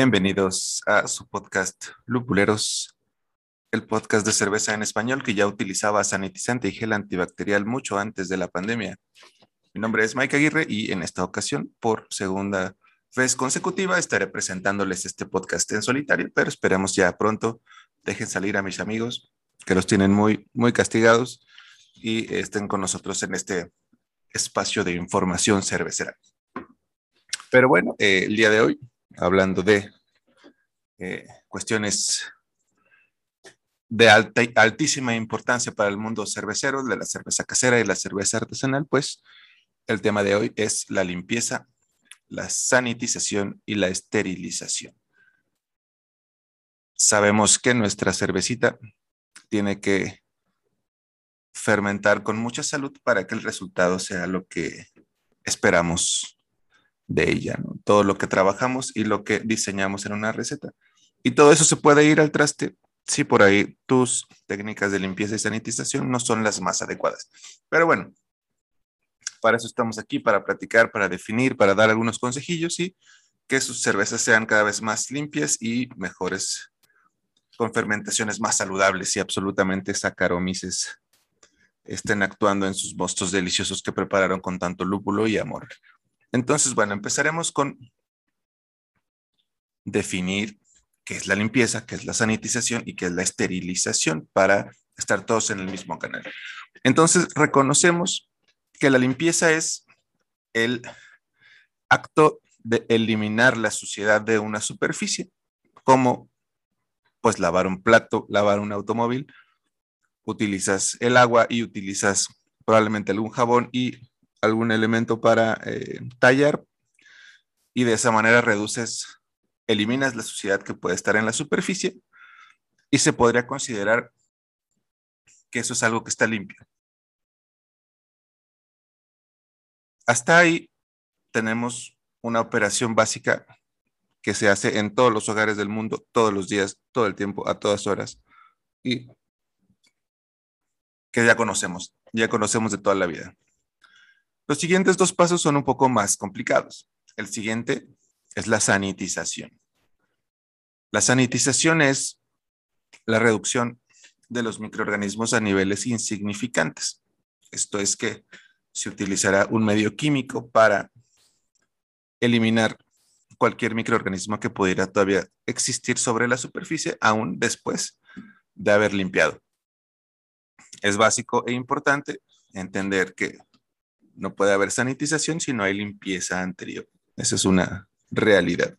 Bienvenidos a su podcast Lupuleros, el podcast de cerveza en español que ya utilizaba sanitizante y gel antibacterial mucho antes de la pandemia. Mi nombre es Mike Aguirre y en esta ocasión, por segunda vez consecutiva, estaré presentándoles este podcast en solitario, pero esperamos ya pronto dejen salir a mis amigos que los tienen muy, muy castigados y estén con nosotros en este espacio de información cervecera. Pero bueno, eh, el día de hoy hablando de eh, cuestiones de altísima importancia para el mundo cervecero, de la cerveza casera y la cerveza artesanal, pues el tema de hoy es la limpieza, la sanitización y la esterilización. Sabemos que nuestra cervecita tiene que fermentar con mucha salud para que el resultado sea lo que esperamos de ella, todo lo que trabajamos y lo que diseñamos en una receta. Y todo eso se puede ir al traste si por ahí tus técnicas de limpieza y sanitización no son las más adecuadas. Pero bueno, para eso estamos aquí, para platicar, para definir, para dar algunos consejillos y que sus cervezas sean cada vez más limpias y mejores, con fermentaciones más saludables y absolutamente sacaromices estén actuando en sus mostos deliciosos que prepararon con tanto lúpulo y amor. Entonces, bueno, empezaremos con definir qué es la limpieza, qué es la sanitización y qué es la esterilización para estar todos en el mismo canal. Entonces, reconocemos que la limpieza es el acto de eliminar la suciedad de una superficie, como pues lavar un plato, lavar un automóvil, utilizas el agua y utilizas probablemente algún jabón y algún elemento para eh, tallar y de esa manera reduces, eliminas la suciedad que puede estar en la superficie y se podría considerar que eso es algo que está limpio. Hasta ahí tenemos una operación básica que se hace en todos los hogares del mundo, todos los días, todo el tiempo, a todas horas, y que ya conocemos, ya conocemos de toda la vida. Los siguientes dos pasos son un poco más complicados. El siguiente es la sanitización. La sanitización es la reducción de los microorganismos a niveles insignificantes. Esto es que se utilizará un medio químico para eliminar cualquier microorganismo que pudiera todavía existir sobre la superficie aún después de haber limpiado. Es básico e importante entender que no puede haber sanitización si no hay limpieza anterior. Esa es una realidad.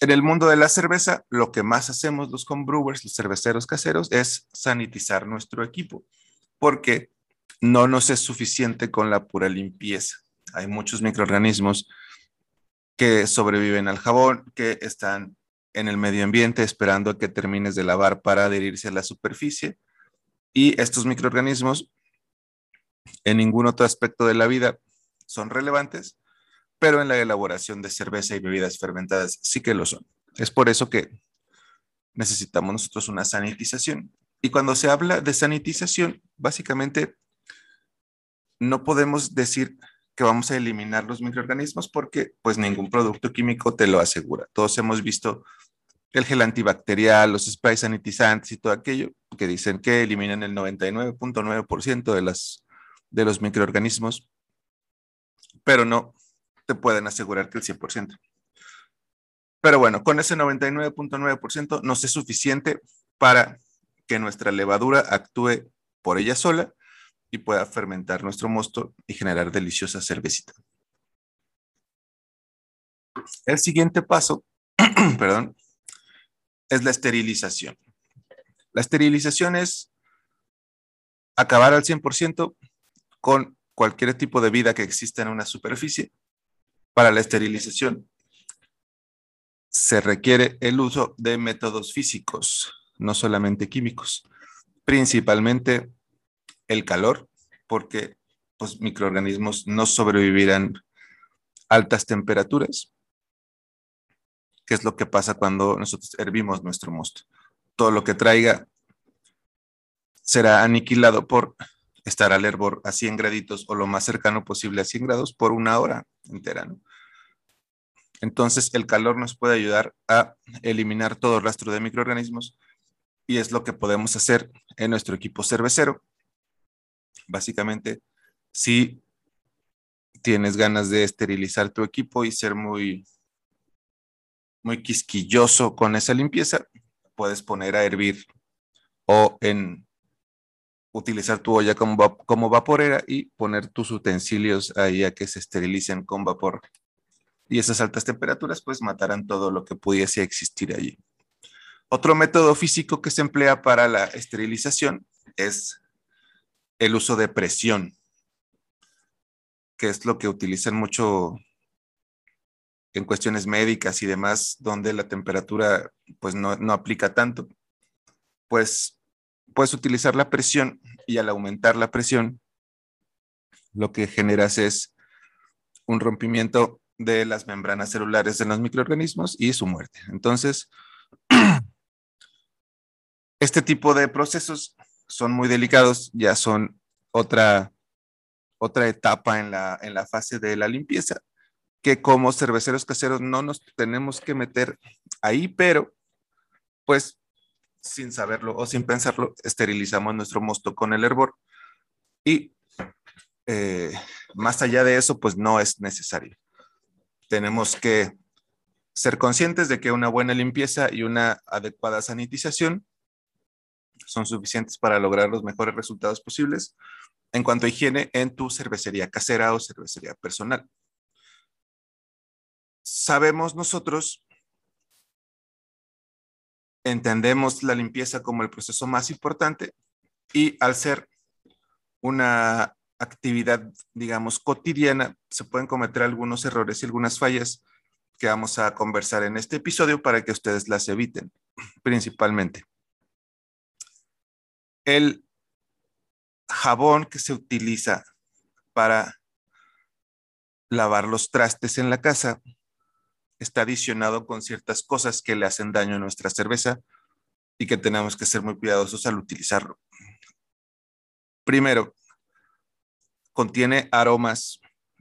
En el mundo de la cerveza, lo que más hacemos los homebrewers, los cerveceros caseros, es sanitizar nuestro equipo, porque no nos es suficiente con la pura limpieza. Hay muchos microorganismos que sobreviven al jabón, que están en el medio ambiente esperando a que termines de lavar para adherirse a la superficie. Y estos microorganismos en ningún otro aspecto de la vida son relevantes, pero en la elaboración de cerveza y bebidas fermentadas sí que lo son. Es por eso que necesitamos nosotros una sanitización. Y cuando se habla de sanitización, básicamente no podemos decir que vamos a eliminar los microorganismos porque pues ningún producto químico te lo asegura. Todos hemos visto el gel antibacterial, los sprays sanitizantes y todo aquello que dicen que eliminan el 99.9% de las de los microorganismos, pero no te pueden asegurar que el 100%. Pero bueno, con ese 99.9% no es suficiente para que nuestra levadura actúe por ella sola y pueda fermentar nuestro mosto y generar deliciosa cervecita. El siguiente paso, perdón, es la esterilización. La esterilización es acabar al 100% con cualquier tipo de vida que exista en una superficie. Para la esterilización se requiere el uso de métodos físicos, no solamente químicos, principalmente el calor, porque los microorganismos no sobrevivirán altas temperaturas, que es lo que pasa cuando nosotros hervimos nuestro mosto. Todo lo que traiga será aniquilado por estar al hervor a 100 graditos o lo más cercano posible a 100 grados por una hora entera. Entonces, el calor nos puede ayudar a eliminar todo rastro de microorganismos y es lo que podemos hacer en nuestro equipo cervecero. Básicamente, si tienes ganas de esterilizar tu equipo y ser muy, muy quisquilloso con esa limpieza, puedes poner a hervir o en utilizar tu olla como, como vaporera y poner tus utensilios ahí a que se esterilicen con vapor y esas altas temperaturas pues matarán todo lo que pudiese existir allí. Otro método físico que se emplea para la esterilización es el uso de presión, que es lo que utilizan mucho en cuestiones médicas y demás, donde la temperatura pues no, no aplica tanto. Pues puedes utilizar la presión y al aumentar la presión, lo que generas es un rompimiento de las membranas celulares de los microorganismos y su muerte. Entonces, este tipo de procesos son muy delicados, ya son otra, otra etapa en la, en la fase de la limpieza, que como cerveceros caseros no nos tenemos que meter ahí, pero pues sin saberlo o sin pensarlo, esterilizamos nuestro mosto con el hervor y eh, más allá de eso, pues no es necesario tenemos que ser conscientes de que una buena limpieza y una adecuada sanitización son suficientes para lograr los mejores resultados posibles en cuanto a higiene en tu cervecería casera o cervecería personal. Sabemos nosotros, entendemos la limpieza como el proceso más importante y al ser una actividad, digamos, cotidiana, se pueden cometer algunos errores y algunas fallas que vamos a conversar en este episodio para que ustedes las eviten, principalmente. El jabón que se utiliza para lavar los trastes en la casa está adicionado con ciertas cosas que le hacen daño a nuestra cerveza y que tenemos que ser muy cuidadosos al utilizarlo. Primero, contiene aromas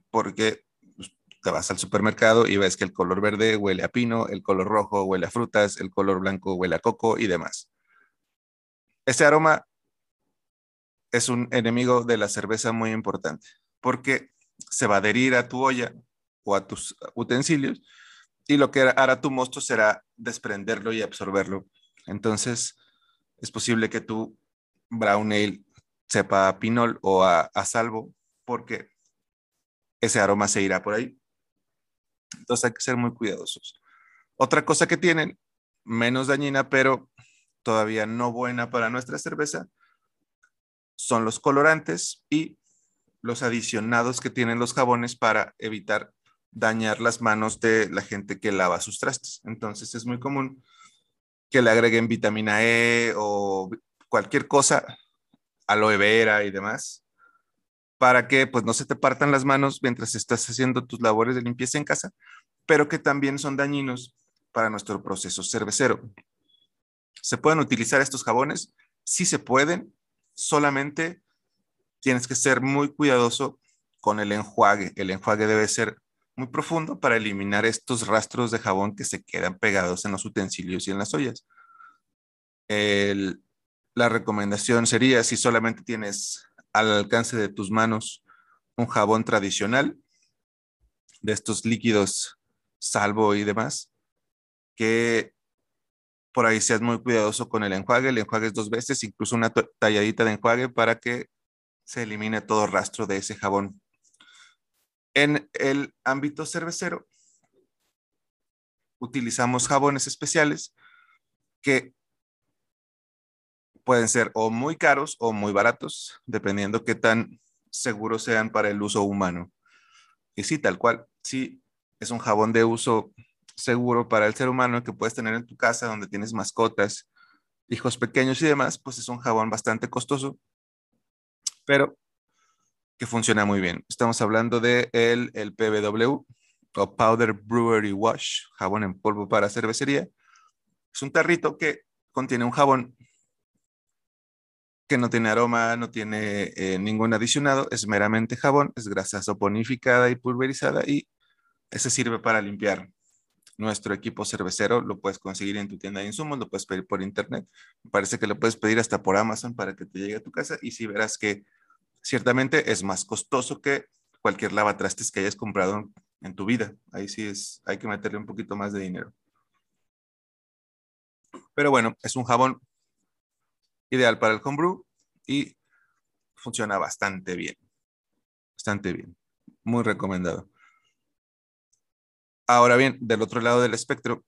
porque pues, te vas al supermercado y ves que el color verde huele a pino, el color rojo huele a frutas, el color blanco huele a coco y demás. Ese aroma es un enemigo de la cerveza muy importante porque se va a adherir a tu olla o a tus utensilios y lo que hará tu mosto será desprenderlo y absorberlo. Entonces, es posible que tu brown ale sepa a pinol o a salvo porque ese aroma se irá por ahí. Entonces hay que ser muy cuidadosos. Otra cosa que tienen, menos dañina, pero todavía no buena para nuestra cerveza, son los colorantes y los adicionados que tienen los jabones para evitar dañar las manos de la gente que lava sus trastes. Entonces es muy común que le agreguen vitamina E o cualquier cosa, aloe vera y demás, para que pues no se te partan las manos mientras estás haciendo tus labores de limpieza en casa, pero que también son dañinos para nuestro proceso cervecero. ¿Se pueden utilizar estos jabones? Sí se pueden, solamente tienes que ser muy cuidadoso con el enjuague. El enjuague debe ser muy profundo para eliminar estos rastros de jabón que se quedan pegados en los utensilios y en las ollas. la recomendación sería si solamente tienes al alcance de tus manos un jabón tradicional de estos líquidos salvo y demás, que por ahí seas muy cuidadoso con el enjuague. El enjuague dos veces, incluso una talladita de enjuague para que se elimine todo rastro de ese jabón. En el ámbito cervecero, utilizamos jabones especiales que pueden ser o muy caros o muy baratos, dependiendo qué tan seguros sean para el uso humano. Y sí, tal cual, sí, es un jabón de uso seguro para el ser humano que puedes tener en tu casa donde tienes mascotas, hijos pequeños y demás, pues es un jabón bastante costoso, pero que funciona muy bien. Estamos hablando de el, el PBW o Powder Brewery Wash, jabón en polvo para cervecería. Es un tarrito que contiene un jabón que no tiene aroma, no tiene eh, ningún adicionado, es meramente jabón, es grasa saponificada y pulverizada y ese sirve para limpiar nuestro equipo cervecero, lo puedes conseguir en tu tienda de insumos, lo puedes pedir por internet. Me parece que lo puedes pedir hasta por Amazon para que te llegue a tu casa y si verás que ciertamente es más costoso que cualquier lavatrastes que hayas comprado en tu vida. Ahí sí es, hay que meterle un poquito más de dinero. Pero bueno, es un jabón ideal para el homebrew y funciona bastante bien. Bastante bien. Muy recomendado. Ahora bien, del otro lado del espectro,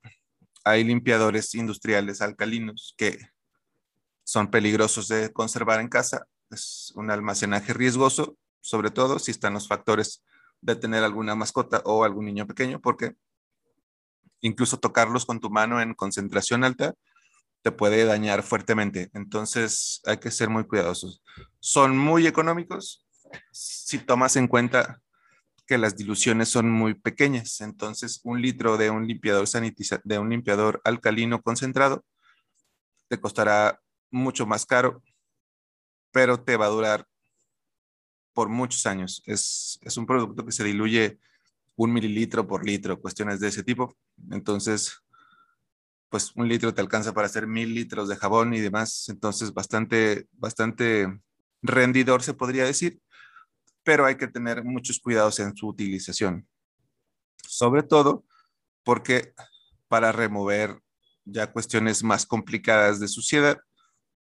hay limpiadores industriales alcalinos que son peligrosos de conservar en casa. Es un almacenaje riesgoso, sobre todo si están los factores de tener alguna mascota o algún niño pequeño, porque incluso tocarlos con tu mano en concentración alta te puede dañar fuertemente. Entonces hay que ser muy cuidadosos. Son muy económicos si tomas en cuenta que las diluciones son muy pequeñas. Entonces un litro de un limpiador sanitiza de un limpiador alcalino concentrado te costará mucho más caro, pero te va a durar por muchos años. Es, es un producto que se diluye un mililitro por litro, cuestiones de ese tipo. Entonces, pues un litro te alcanza para hacer mil litros de jabón y demás, entonces bastante, bastante rendidor se podría decir, pero hay que tener muchos cuidados en su utilización. Sobre todo porque para remover ya cuestiones más complicadas de suciedad,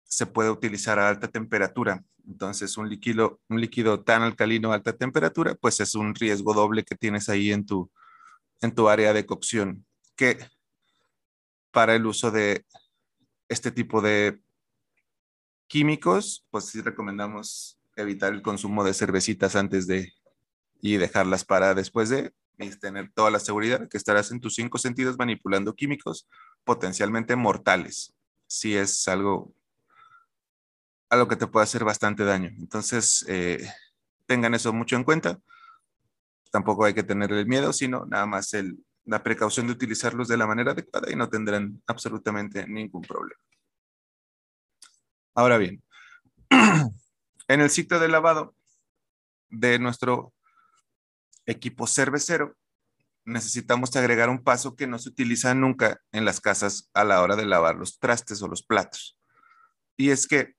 se puede utilizar a alta temperatura. Entonces, un líquido, un líquido tan alcalino a alta temperatura, pues es un riesgo doble que tienes ahí en tu, en tu área de cocción, que para el uso de este tipo de químicos, pues sí recomendamos evitar el consumo de cervecitas antes de y dejarlas para después de y tener toda la seguridad que estarás en tus cinco sentidos manipulando químicos potencialmente mortales. Si es algo, algo que te puede hacer bastante daño. Entonces, eh, tengan eso mucho en cuenta. Tampoco hay que tener el miedo, sino nada más la precaución de utilizarlos de la manera adecuada y no tendrán absolutamente ningún problema. Ahora bien, en el ciclo de lavado de nuestro equipo cervecero, necesitamos agregar un paso que no se utiliza nunca en las casas a la hora de lavar los trastes o los platos. Y es que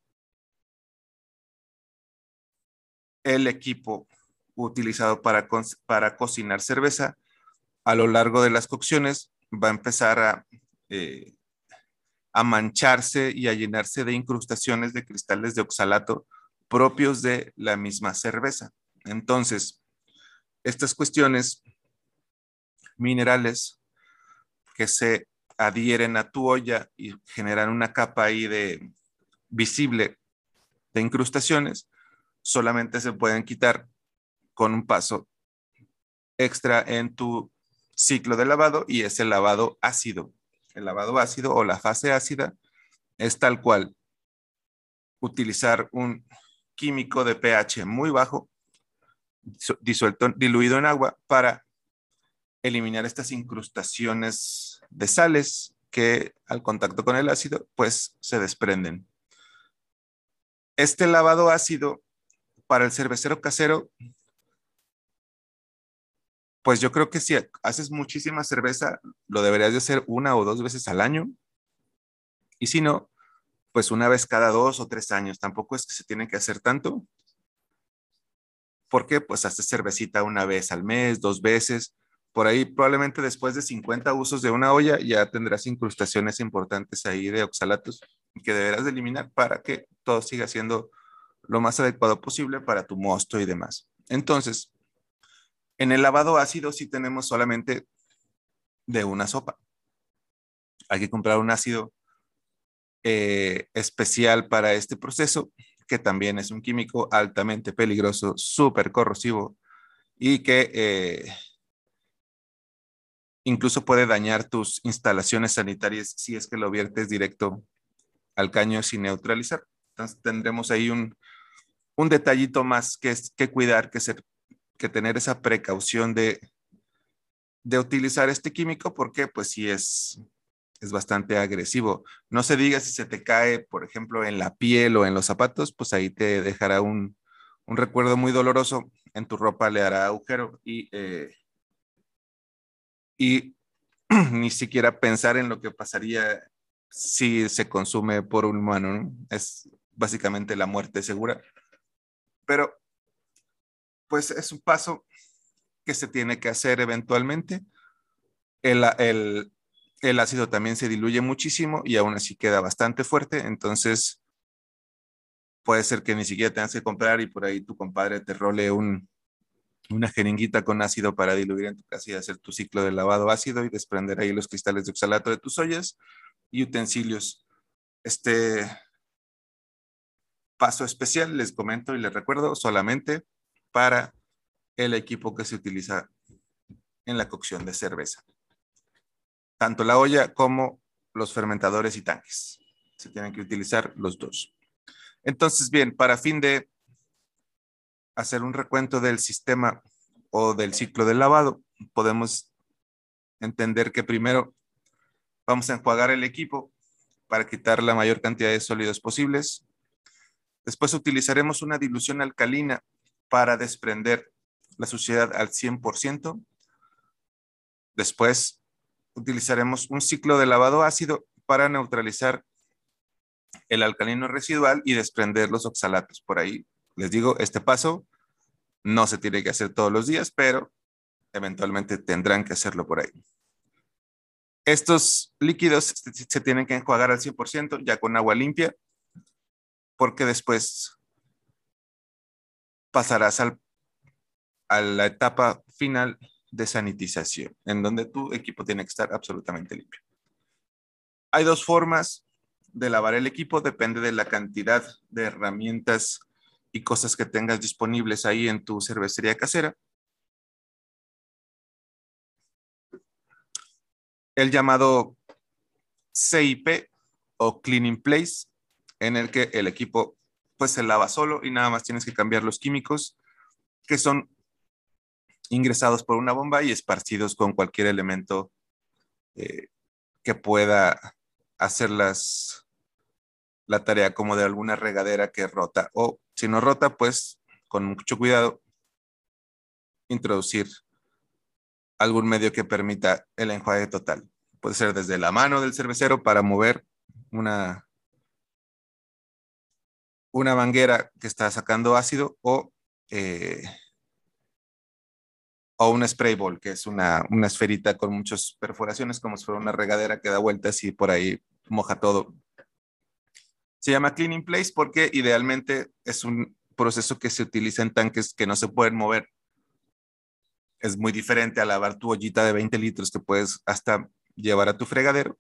el equipo utilizado para, para cocinar cerveza a lo largo de las cocciones va a empezar a, eh, a mancharse y a llenarse de incrustaciones de cristales de oxalato propios de la misma cerveza. Entonces, estas cuestiones minerales que se adhieren a tu olla y generan una capa ahí de visible de incrustaciones, solamente se pueden quitar con un paso extra en tu ciclo de lavado y es el lavado ácido. El lavado ácido o la fase ácida es tal cual utilizar un químico de pH muy bajo, disuelto, diluido en agua, para eliminar estas incrustaciones de sales que al contacto con el ácido, pues se desprenden. Este lavado ácido para el cervecero casero pues yo creo que si haces muchísima cerveza, lo deberías de hacer una o dos veces al año. Y si no, pues una vez cada dos o tres años. Tampoco es que se tiene que hacer tanto. Porque pues haces cervecita una vez al mes, dos veces. Por ahí probablemente después de 50 usos de una olla ya tendrás incrustaciones importantes ahí de oxalatos que deberás de eliminar para que todo siga siendo lo más adecuado posible para tu mosto y demás. Entonces, en el lavado ácido sí tenemos solamente de una sopa. Hay que comprar un ácido eh, especial para este proceso, que también es un químico altamente peligroso, súper corrosivo y que eh, incluso puede dañar tus instalaciones sanitarias si es que lo viertes directo al caño sin neutralizar. Entonces tendremos ahí un, un detallito más que, es, que cuidar, que ser que tener esa precaución de, de utilizar este químico porque pues sí es, es bastante agresivo. No se diga si se te cae, por ejemplo, en la piel o en los zapatos, pues ahí te dejará un, un recuerdo muy doloroso. En tu ropa le hará agujero y, eh, y ni siquiera pensar en lo que pasaría si se consume por un humano. Es básicamente la muerte segura. Pero, pues es un paso que se tiene que hacer eventualmente. El, el, el ácido también se diluye muchísimo y aún así queda bastante fuerte. Entonces, puede ser que ni siquiera tengas que comprar y por ahí tu compadre te role un, una jeringuita con ácido para diluir en tu casa y hacer tu ciclo de lavado ácido y desprender ahí los cristales de oxalato de tus ollas y utensilios. Este paso especial, les comento y les recuerdo, solamente para el equipo que se utiliza en la cocción de cerveza. Tanto la olla como los fermentadores y tanques. Se tienen que utilizar los dos. Entonces, bien, para fin de hacer un recuento del sistema o del ciclo de lavado, podemos entender que primero vamos a enjuagar el equipo para quitar la mayor cantidad de sólidos posibles. Después utilizaremos una dilución alcalina para desprender la suciedad al 100%. Después utilizaremos un ciclo de lavado ácido para neutralizar el alcalino residual y desprender los oxalatos. Por ahí les digo, este paso no se tiene que hacer todos los días, pero eventualmente tendrán que hacerlo por ahí. Estos líquidos se tienen que enjuagar al 100% ya con agua limpia, porque después pasarás a la etapa final de sanitización, en donde tu equipo tiene que estar absolutamente limpio. Hay dos formas de lavar el equipo, depende de la cantidad de herramientas y cosas que tengas disponibles ahí en tu cervecería casera. El llamado CIP o Cleaning Place, en el que el equipo pues se lava solo y nada más tienes que cambiar los químicos que son ingresados por una bomba y esparcidos con cualquier elemento eh, que pueda hacer las, la tarea como de alguna regadera que rota o si no rota, pues con mucho cuidado introducir algún medio que permita el enjuague total. Puede ser desde la mano del cervecero para mover una, una manguera que está sacando ácido o, eh, o un spray ball, que es una, una esferita con muchas perforaciones, como si fuera una regadera que da vueltas y por ahí moja todo se llama cleaning place porque idealmente es un proceso que se utiliza en tanques que no se pueden mover. Es muy diferente a lavar tu ollita de 20 litros que puedes hasta llevar a tu fregadero.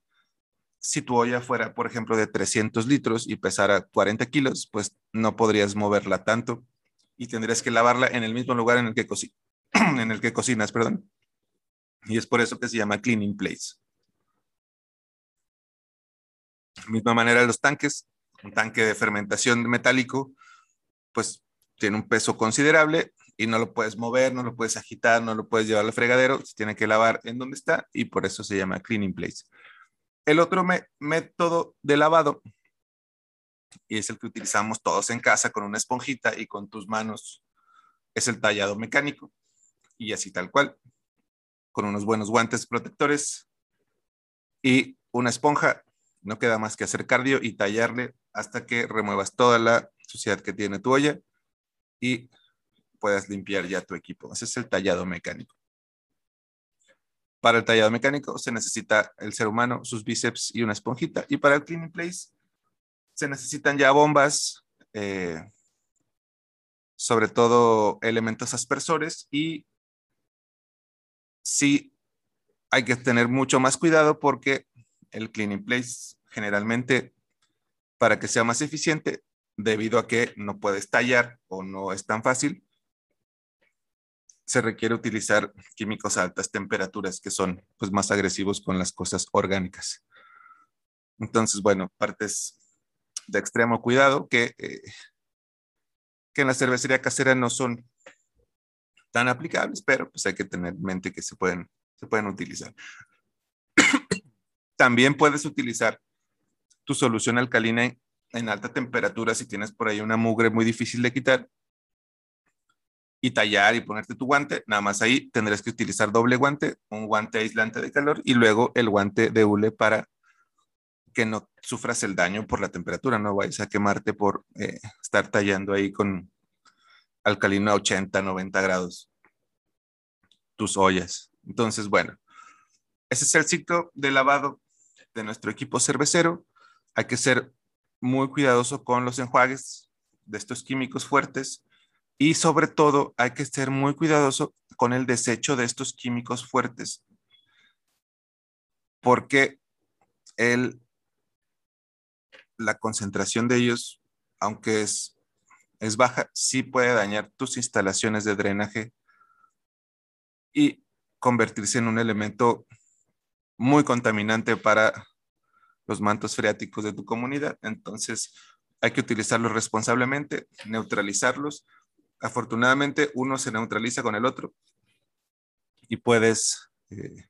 Si tu olla fuera, por ejemplo, de 300 litros y pesara 40 kilos, pues no podrías moverla tanto y tendrías que lavarla en el mismo lugar en el que, que cocinas. Perdón. Y es por eso que se llama cleaning place. De misma manera, los tanques un tanque de fermentación metálico, pues tiene un peso considerable y no lo puedes mover, no lo puedes agitar, no lo puedes llevar al fregadero, se tiene que lavar en donde está y por eso se llama cleaning place. El otro método de lavado, y es el que utilizamos todos en casa con una esponjita y con tus manos, es el tallado mecánico. Y así tal cual, con unos buenos guantes protectores y una esponja, no queda más que hacer cardio y tallarle hasta que remuevas toda la suciedad que tiene tu olla y puedas limpiar ya tu equipo. Ese es el tallado mecánico. Para el tallado mecánico se necesita el ser humano, sus bíceps y una esponjita. Y para el cleaning place se necesitan ya bombas, eh, sobre todo elementos aspersores y sí hay que tener mucho más cuidado porque el cleaning place generalmente para que sea más eficiente, debido a que no puedes tallar o no es tan fácil, se requiere utilizar químicos a altas temperaturas que son pues, más agresivos con las cosas orgánicas. Entonces, bueno, partes de extremo cuidado que, eh, que en la cervecería casera no son tan aplicables, pero pues hay que tener en mente que se pueden, se pueden utilizar. También puedes utilizar tu solución alcalina en, alta temperatura, si tienes por ahí una mugre muy difícil de quitar, y tallar y ponerte tu guante, nada más ahí tendrás que utilizar doble guante, un guante aislante de calor y luego el guante de hule para que no sufras el daño por la temperatura, no vayas a quemarte por eh, estar tallando ahí con alcalino a 80, 90 grados tus ollas. Entonces, bueno, ese es el ciclo de lavado de nuestro equipo cervecero. Hay que ser muy cuidadoso con los enjuagues de estos químicos fuertes y sobre todo hay que ser muy cuidadoso con el desecho de estos químicos fuertes porque el, la concentración de ellos, aunque es, es baja, sí puede dañar tus instalaciones de drenaje y convertirse en un elemento muy contaminante para los mantos freáticos de tu comunidad. Entonces, hay que utilizarlos responsablemente, neutralizarlos. Afortunadamente, uno se neutraliza con el otro y puedes, eh,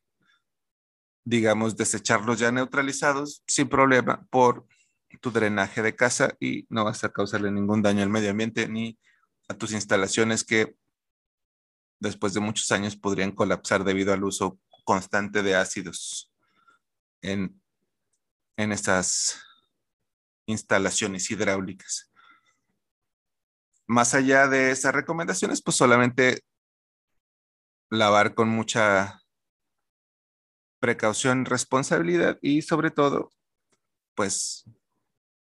digamos, desecharlos ya neutralizados sin problema por tu drenaje de casa y no vas a causarle ningún daño al medio ambiente ni a tus instalaciones que después de muchos años podrían colapsar debido al uso constante de ácidos en, en estas instalaciones hidráulicas. Más allá de esas recomendaciones, pues solamente lavar con mucha precaución, responsabilidad y sobre todo, pues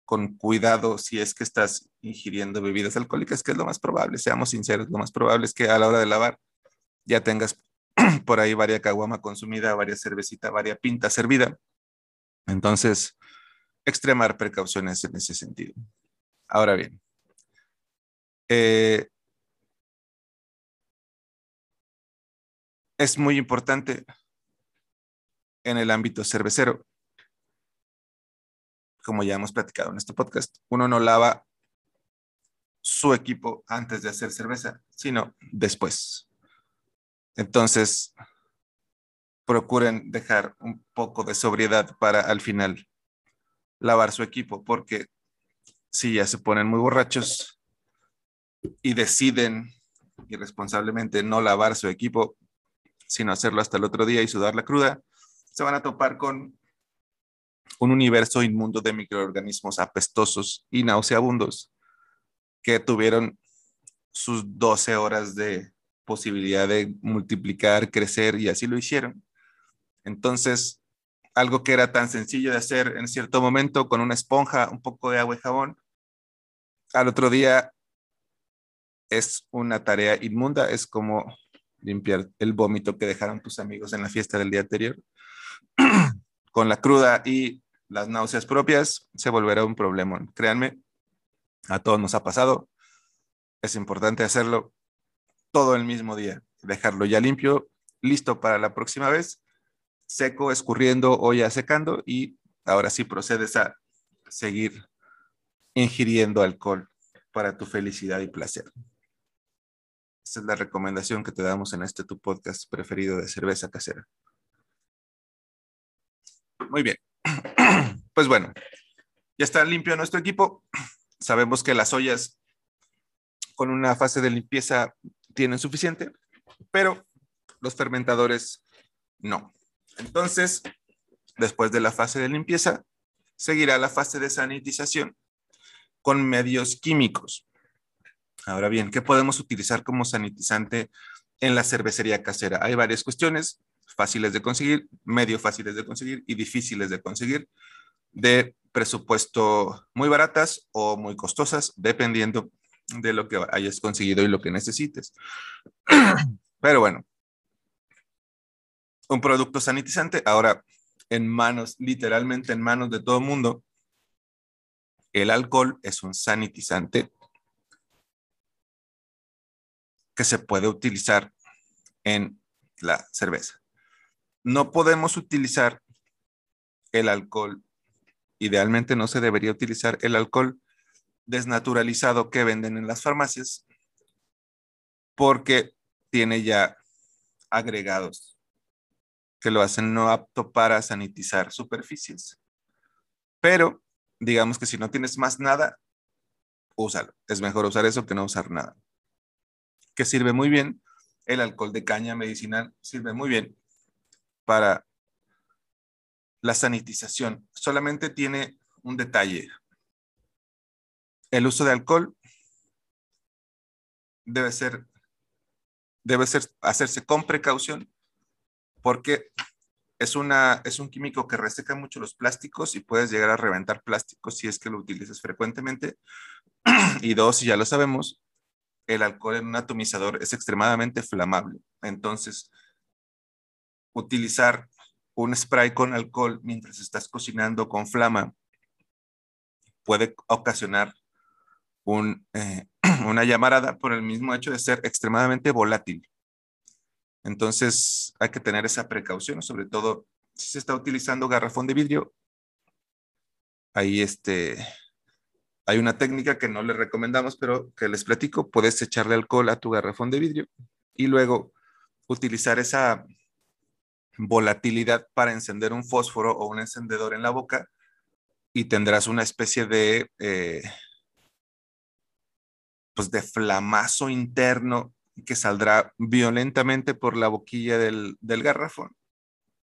con cuidado si es que estás ingiriendo bebidas alcohólicas, que es lo más probable, seamos sinceros, lo más probable es que a la hora de lavar ya tengas por ahí varias caguama consumida, varias cervecita, varias pinta servida. Entonces, extremar precauciones en ese sentido. Ahora bien, eh, es muy importante en el ámbito cervecero como ya hemos platicado en este podcast, uno no lava su equipo antes de hacer cerveza, sino después. Entonces, procuren dejar un poco de sobriedad para al final lavar su equipo, porque si ya se ponen muy borrachos y deciden irresponsablemente no lavar su equipo, sino hacerlo hasta el otro día y sudar la cruda, se van a topar con un universo inmundo de microorganismos apestosos y nauseabundos que tuvieron sus 12 horas de posibilidad de multiplicar, crecer y así lo hicieron. Entonces, algo que era tan sencillo de hacer en cierto momento con una esponja, un poco de agua y jabón, al otro día es una tarea inmunda, es como limpiar el vómito que dejaron tus amigos en la fiesta del día anterior. con la cruda y las náuseas propias, se volverá un problema. Créanme, a todos nos ha pasado. Es importante hacerlo todo el mismo día, dejarlo ya limpio, listo para la próxima vez, seco, escurriendo o ya secando y ahora sí procedes a seguir ingiriendo alcohol para tu felicidad y placer. Esta es la recomendación que te damos en este tu podcast preferido de cerveza casera. Muy bien. Pues bueno, ya está limpio nuestro equipo. Sabemos que las ollas con una fase de limpieza tienen suficiente, pero los fermentadores no. Entonces, después de la fase de limpieza, seguirá la fase de sanitización con medios químicos. Ahora bien, ¿qué podemos utilizar como sanitizante en la cervecería casera? Hay varias cuestiones fáciles de conseguir, medio fáciles de conseguir y difíciles de conseguir, de presupuesto muy baratas o muy costosas, dependiendo de lo que hayas conseguido y lo que necesites. Pero bueno, un producto sanitizante ahora en manos, literalmente en manos de todo el mundo. El alcohol es un sanitizante que se puede utilizar en la cerveza no podemos utilizar el alcohol. Idealmente no se debería utilizar el alcohol desnaturalizado que venden en las farmacias porque tiene ya agregados que lo hacen no apto para sanitizar superficies. Pero digamos que si no tienes más nada, úsalo. Es mejor usar eso que no usar nada. Que sirve muy bien. El alcohol de caña medicinal sirve muy bien para la sanitización. Solamente tiene un detalle. El uso de alcohol debe ser, debe ser hacerse con precaución porque es, una, es un químico que reseca mucho los plásticos y puedes llegar a reventar plásticos si es que lo utilizas frecuentemente. y dos, ya lo sabemos, el alcohol en un atomizador es extremadamente flamable. Entonces, utilizar un spray con alcohol mientras estás cocinando con flama puede ocasionar eh, una llamarada por el mismo hecho de ser extremadamente volátil. Entonces hay que tener esa precaución, sobre todo si se está utilizando garrafón de vidrio. Ahí este, hay una técnica que no le recomendamos, pero que les platico. Puedes echarle alcohol a tu garrafón de vidrio y luego utilizar esa volatilidad para encender un fósforo o un encendedor en la boca y tendrás una especie de, eh, pues de flamazo interno que saldrá violentamente por la boquilla del, del garrafón,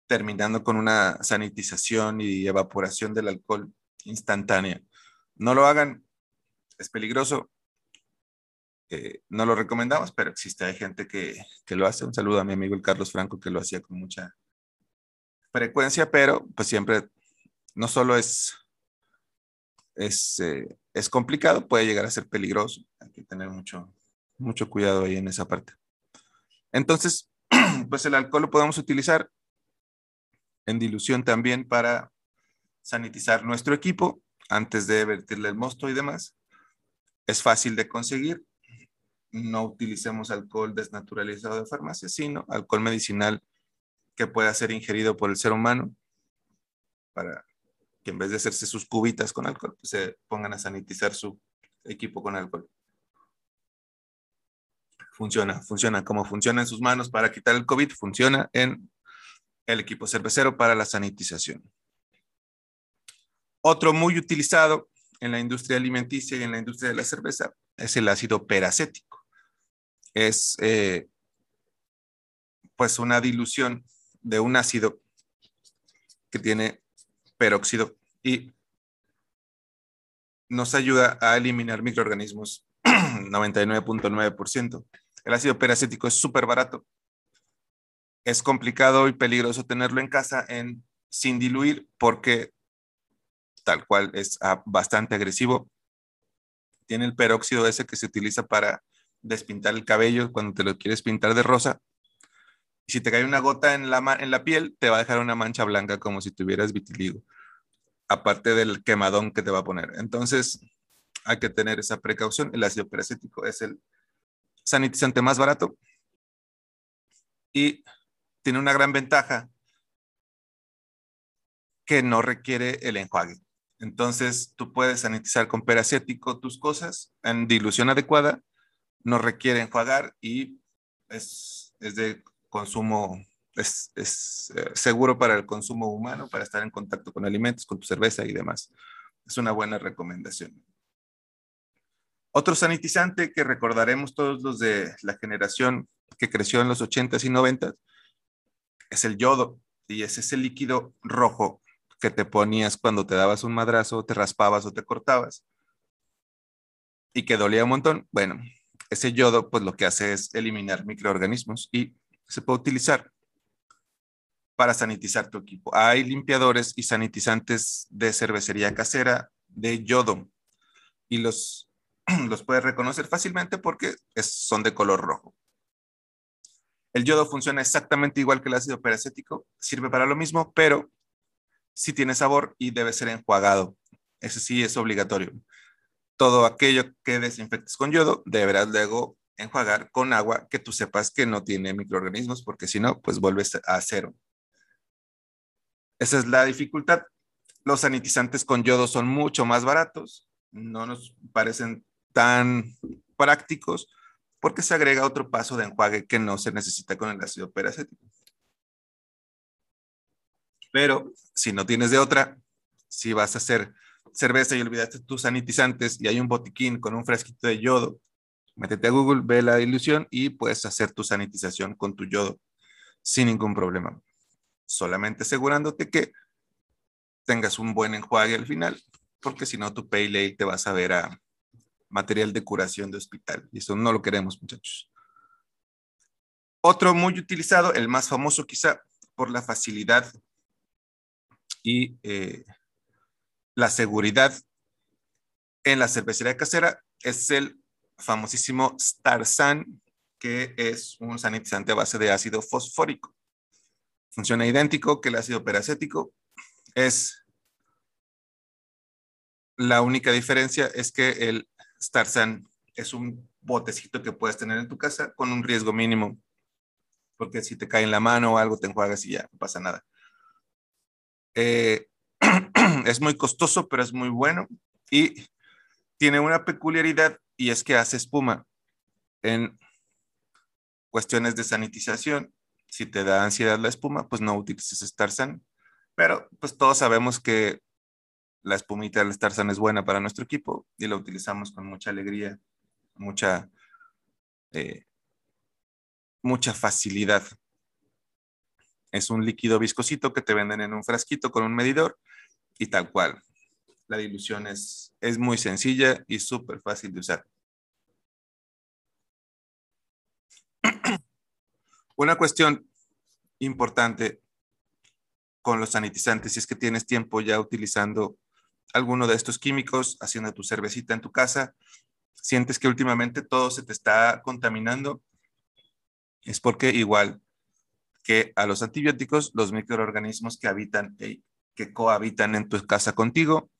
terminando con una sanitización y evaporación del alcohol instantánea. No lo hagan, es peligroso. Eh, no lo recomendamos, pero existe, hay gente que, que, lo hace. Un saludo a mi amigo el Carlos Franco, que lo hacía con mucha frecuencia, pero pues siempre, no solo es, es, eh, es complicado, puede llegar a ser peligroso. Hay que tener mucho, mucho cuidado ahí en esa parte. Entonces, pues el alcohol lo podemos utilizar en dilución también para sanitizar nuestro equipo antes de vertirle el mosto y demás. Es fácil de conseguir. No utilicemos alcohol desnaturalizado de farmacia, sino alcohol medicinal que pueda ser ingerido por el ser humano para que en vez de hacerse sus cubitas con alcohol, pues se pongan a sanitizar su equipo con alcohol. Funciona, funciona como funciona en sus manos para quitar el COVID, funciona en el equipo cervecero para la sanitización. Otro muy utilizado en la industria alimenticia y en la industria de la cerveza es el ácido peracético. Es eh, pues una dilución de un ácido que tiene peróxido y nos ayuda a eliminar microorganismos 99.9%. El ácido peracético es súper barato. Es complicado y peligroso tenerlo en casa en, sin diluir porque tal cual es ah, bastante agresivo. Tiene el peróxido ese que se utiliza para despintar el cabello cuando te lo quieres pintar de rosa. Y si te cae una gota en la, en la piel, te va a dejar una mancha blanca como si tuvieras vitiligo, aparte del quemadón que te va a poner. Entonces, hay que tener esa precaución. El ácido peracético es el sanitizante más barato y tiene una gran ventaja que no requiere el enjuague. Entonces, tú puedes sanitizar con peracético tus cosas en dilución adecuada, no requiere enjuagar y es, de consumo, es, es eh, seguro para el consumo humano, para estar en contacto con alimentos, con tu cerveza y demás. Es una buena recomendación. Otro sanitizante que recordaremos todos los de la generación que creció en los 80s y 90s es el yodo y es ese líquido rojo que te ponías cuando te dabas un madrazo, te raspabas o te cortabas y que dolía un montón. Bueno, ese yodo pues lo que hace es eliminar microorganismos y se puede utilizar para sanitizar tu equipo. Hay limpiadores y sanitizantes de cervecería casera de yodo y los los puedes reconocer fácilmente porque son de color rojo. El yodo funciona exactamente igual que el ácido peracético, sirve para lo mismo, pero sí tiene sabor y debe ser enjuagado. Eso sí es obligatorio. Todo aquello que desinfectes con yodo deberás luego enjuagar con agua que tú sepas que no tiene microorganismos, porque si no, pues vuelves a cero. Esa es la dificultad. Los sanitizantes con yodo son mucho más baratos, no nos parecen tan prácticos porque se agrega otro paso de enjuague que no se necesita con el ácido peracético. Pero si no tienes de otra, si vas a hacer cerveza y olvidaste tus sanitizantes y hay un botiquín con un fresquito de yodo Métete a Google, ve la dilución y puedes hacer tu sanitización con tu yodo sin ningún problema. Solamente asegurándote que tengas un buen enjuague al final, porque si no tu pay te vas a ver a material de curación de hospital. Y eso no lo queremos, muchachos. Otro muy utilizado, el más famoso quizá por la facilidad y eh, la seguridad en la cervecería casera, es el famosísimo Starsan, que es un sanitizante a base de ácido fosfórico. Funciona idéntico que el ácido peracético. Es la única diferencia es que el Starsan es un botecito que puedes tener en tu casa con un riesgo mínimo, porque si te cae en la mano o algo te enjuagas y ya no pasa nada. Eh, es muy costoso, pero es muy bueno y tiene una peculiaridad y es que hace espuma en cuestiones de sanitización. Si te da ansiedad la espuma, pues no utilices Starsan. Pero pues todos sabemos que la espumita del Starsan es buena para nuestro equipo y la utilizamos con mucha alegría, mucha, eh, mucha facilidad. Es un líquido viscosito que te venden en un frasquito con un medidor y tal cual. La dilución es, es muy sencilla y súper fácil de usar. Una cuestión importante con los sanitizantes, si es que tienes tiempo ya utilizando alguno de estos químicos, haciendo tu cervecita en tu casa, sientes que últimamente todo se te está contaminando, es porque igual que a los antibióticos, los microorganismos que habitan, que cohabitan en tu casa contigo,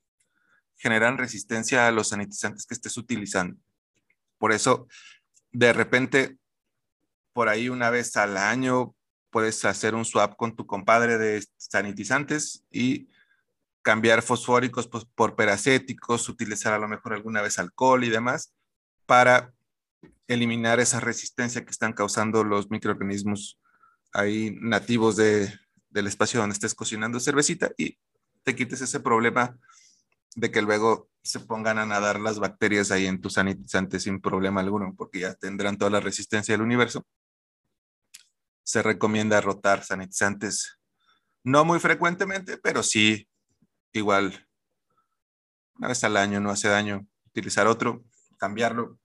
generan resistencia a los sanitizantes que estés utilizando. Por eso, de repente, por ahí una vez al año, puedes hacer un swap con tu compadre de sanitizantes y cambiar fosfóricos pues, por peracéticos, utilizar a lo mejor alguna vez alcohol y demás para eliminar esa resistencia que están causando los microorganismos ahí nativos de, del espacio donde estés cocinando cervecita y te quites ese problema de que luego se pongan a nadar las bacterias ahí en tu sanitizante sin problema alguno, porque ya tendrán toda la resistencia del universo. Se recomienda rotar sanitizantes no muy frecuentemente, pero sí igual una vez al año, no hace daño, utilizar otro, cambiarlo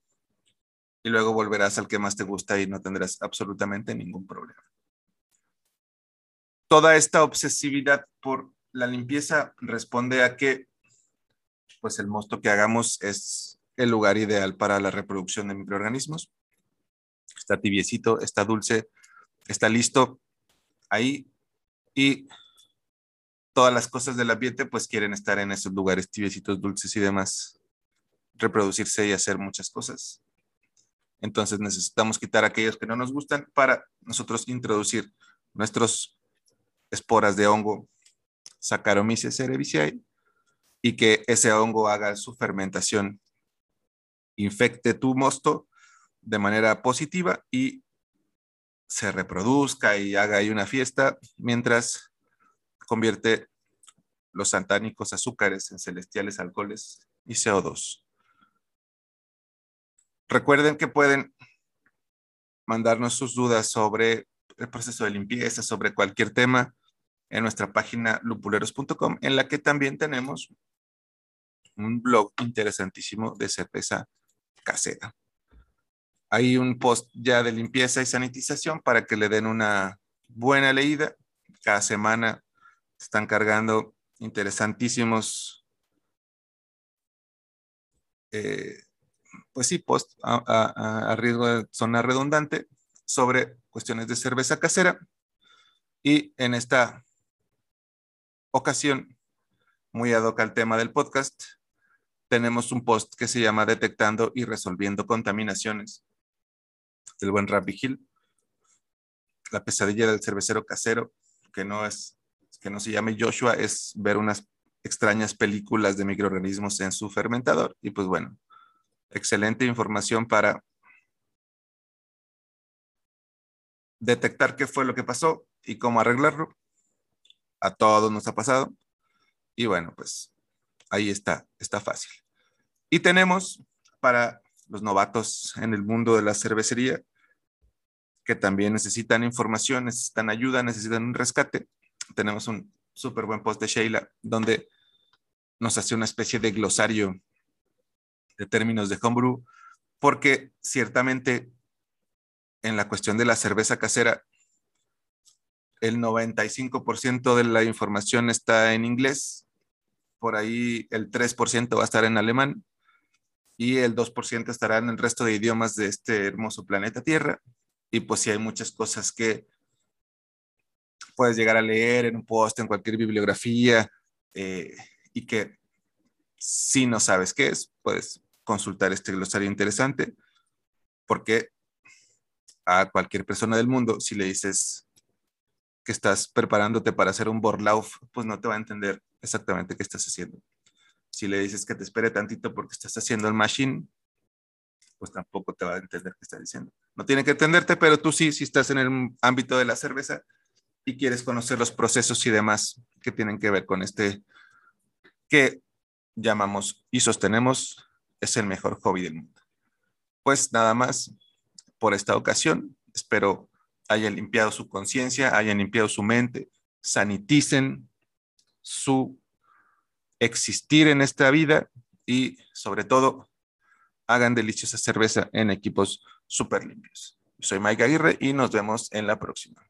y luego volverás al que más te gusta y no tendrás absolutamente ningún problema. Toda esta obsesividad por la limpieza responde a que pues el mosto que hagamos es el lugar ideal para la reproducción de microorganismos. Está tibiecito, está dulce, está listo ahí y todas las cosas del ambiente pues quieren estar en esos lugares tibiecitos, dulces y demás, reproducirse y hacer muchas cosas. Entonces necesitamos quitar aquellos que no nos gustan para nosotros introducir nuestros esporas de hongo Saccharomyces cerevisiae y que ese hongo haga su fermentación, infecte tu mosto de manera positiva y se reproduzca y haga ahí una fiesta mientras convierte los santánicos azúcares en celestiales alcoholes y CO2. Recuerden que pueden mandarnos sus dudas sobre el proceso de limpieza, sobre cualquier tema en nuestra página lupuleros.com, en la que también tenemos un blog interesantísimo de cerveza casera. Hay un post ya de limpieza y sanitización para que le den una buena leída. Cada semana están cargando interesantísimos, eh, pues sí, post a, riesgo de zona redundante sobre cuestiones de cerveza casera. Y en esta ocasión, muy ad hoc al tema del podcast, tenemos un post que se llama Detectando y Resolviendo Contaminaciones del buen Rabbi Hill. La pesadilla del cervecero casero, que no es que no se llame Joshua es ver unas extrañas películas de microorganismos en su fermentador. Y pues bueno, excelente información para detectar qué fue lo que pasó y cómo arreglarlo. A todos nos ha pasado. Y bueno, pues ahí está, está fácil. Y tenemos para los novatos en el mundo de la cervecería, que también necesitan información, necesitan ayuda, necesitan un rescate. Tenemos un súper buen post de Sheila donde nos hace una especie de glosario de términos de homebrew, porque ciertamente en la cuestión de la cerveza casera, el 95% de la información está en inglés, por ahí el 3% va a estar en alemán y el 2% estará en el resto de idiomas de este hermoso planeta Tierra. Y pues si hay muchas cosas que puedes llegar a leer en un post, en cualquier bibliografía, eh, y que si no sabes qué es, puedes consultar este glosario interesante, porque a cualquier persona del mundo, si le dices que estás preparándote para hacer un Borlauf, pues no te va a entender exactamente qué estás haciendo. Si le dices que te espere tantito porque estás haciendo el machine, pues tampoco te va a entender qué estás diciendo. No tiene que entenderte, pero tú sí, si estás en el ámbito de la cerveza y quieres conocer los procesos y demás que tienen que ver con este que llamamos y sostenemos es el mejor hobby del mundo. Pues nada más por esta ocasión. Espero hayan limpiado su conciencia, hayan limpiado su mente, saniticen su existir en esta vida y sobre todo hagan deliciosa cerveza en equipos súper limpios. Soy Mike Aguirre y nos vemos en la próxima.